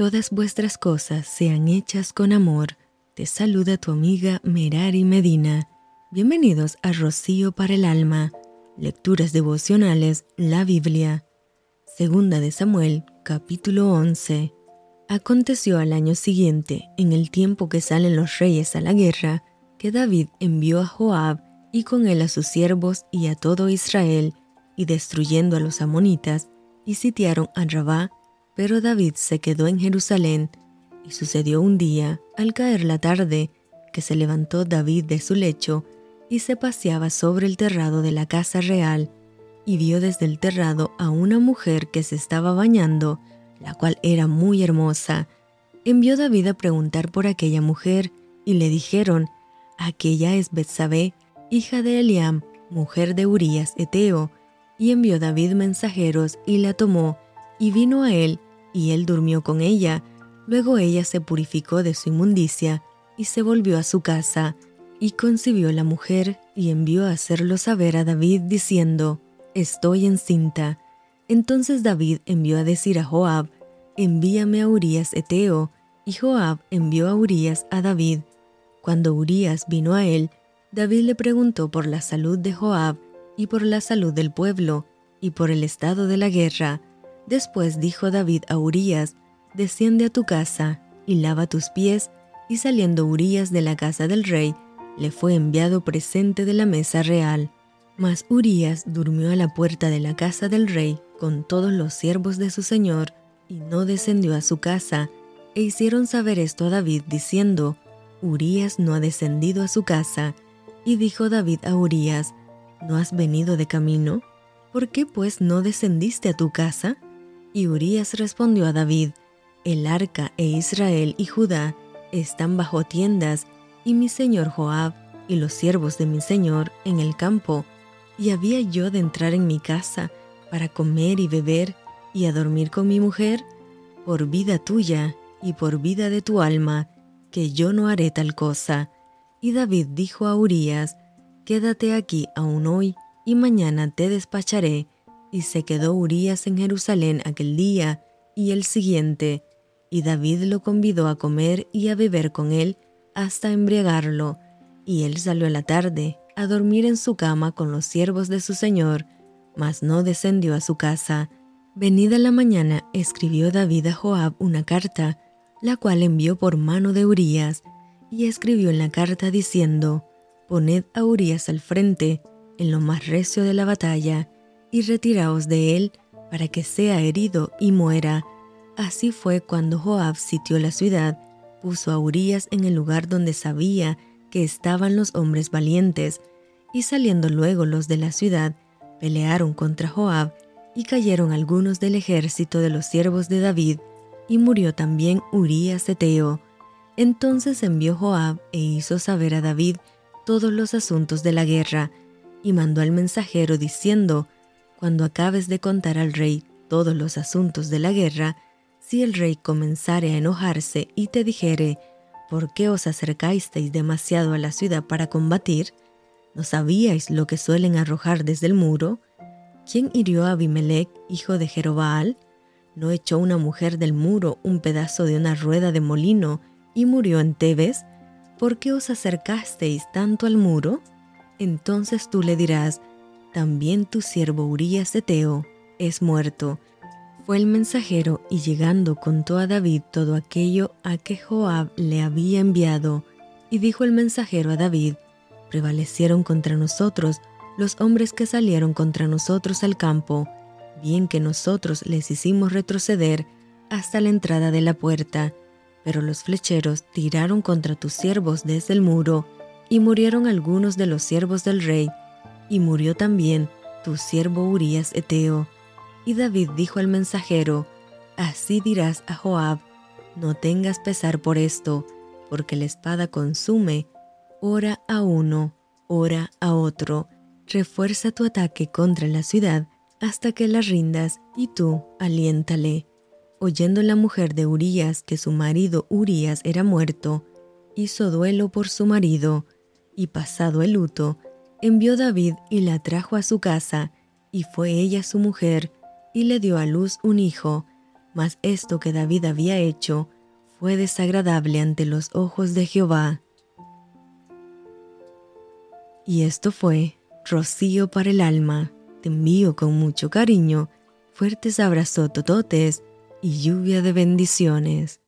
todas vuestras cosas sean hechas con amor. Te saluda tu amiga Merari Medina. Bienvenidos a Rocío para el Alma. Lecturas devocionales, la Biblia. Segunda de Samuel, capítulo 11. Aconteció al año siguiente, en el tiempo que salen los reyes a la guerra, que David envió a Joab y con él a sus siervos y a todo Israel, y destruyendo a los amonitas, y sitiaron a Rabá, pero David se quedó en Jerusalén. Y sucedió un día, al caer la tarde, que se levantó David de su lecho, y se paseaba sobre el terrado de la casa real, y vio desde el terrado a una mujer que se estaba bañando, la cual era muy hermosa. Envió David a preguntar por aquella mujer, y le dijeron, aquella es Betsabé, hija de Eliam, mujer de Urías Eteo, y envió David mensajeros y la tomó, y vino a él, y él durmió con ella. Luego ella se purificó de su inmundicia, y se volvió a su casa, y concibió la mujer, y envió a hacerlo saber a David, diciendo, Estoy encinta. Entonces David envió a decir a Joab, Envíame a Urías Eteo, y Joab envió a Urías a David. Cuando Urías vino a él, David le preguntó por la salud de Joab, y por la salud del pueblo, y por el estado de la guerra. Después dijo David a Urías, Desciende a tu casa, y lava tus pies, y saliendo Urías de la casa del rey, le fue enviado presente de la mesa real. Mas Urías durmió a la puerta de la casa del rey con todos los siervos de su señor, y no descendió a su casa, e hicieron saber esto a David, diciendo, Urías no ha descendido a su casa. Y dijo David a Urías, ¿no has venido de camino? ¿Por qué pues no descendiste a tu casa? Y Urías respondió a David, El arca e Israel y Judá están bajo tiendas, y mi señor Joab y los siervos de mi señor en el campo, y había yo de entrar en mi casa para comer y beber y a dormir con mi mujer, por vida tuya y por vida de tu alma, que yo no haré tal cosa. Y David dijo a Urías, Quédate aquí aún hoy, y mañana te despacharé. Y se quedó Urías en Jerusalén aquel día y el siguiente, y David lo convidó a comer y a beber con él hasta embriagarlo, y él salió a la tarde a dormir en su cama con los siervos de su señor, mas no descendió a su casa. Venida la mañana, escribió David a Joab una carta, la cual envió por mano de Urías, y escribió en la carta diciendo, Poned a Urías al frente, en lo más recio de la batalla, y retiraos de él, para que sea herido y muera. Así fue cuando Joab sitió la ciudad, puso a Urías en el lugar donde sabía que estaban los hombres valientes, y saliendo luego los de la ciudad, pelearon contra Joab, y cayeron algunos del ejército de los siervos de David, y murió también Urías Eteo. Entonces envió Joab e hizo saber a David todos los asuntos de la guerra, y mandó al mensajero diciendo, Cuando acabes de contar al rey todos los asuntos de la guerra, si el rey comenzare a enojarse y te dijere, ¿por qué os acercasteis demasiado a la ciudad para combatir? ¿No sabíais lo que suelen arrojar desde el muro? ¿Quién hirió a Abimelech, hijo de Jerobaal? ¿No echó una mujer del muro un pedazo de una rueda de molino y murió en Tebes? ¿por qué os acercasteis tanto al muro? Entonces tú le dirás, también tu siervo Urías de Teo es muerto. Fue el mensajero y llegando contó a David todo aquello a que Joab le había enviado. Y dijo el mensajero a David, prevalecieron contra nosotros los hombres que salieron contra nosotros al campo, bien que nosotros les hicimos retroceder hasta la entrada de la puerta pero los flecheros tiraron contra tus siervos desde el muro, y murieron algunos de los siervos del rey, y murió también tu siervo Urías Eteo. Y David dijo al mensajero, Así dirás a Joab, no tengas pesar por esto, porque la espada consume, ora a uno, ora a otro, refuerza tu ataque contra la ciudad hasta que la rindas, y tú aliéntale oyendo la mujer de Urías que su marido Urías era muerto, hizo duelo por su marido, y pasado el luto, envió David y la trajo a su casa, y fue ella su mujer, y le dio a luz un hijo. mas esto que David había hecho fue desagradable ante los ojos de Jehová. Y esto fue rocío para el alma. Te envío con mucho cariño, fuertes abrazos tototes y lluvia de bendiciones.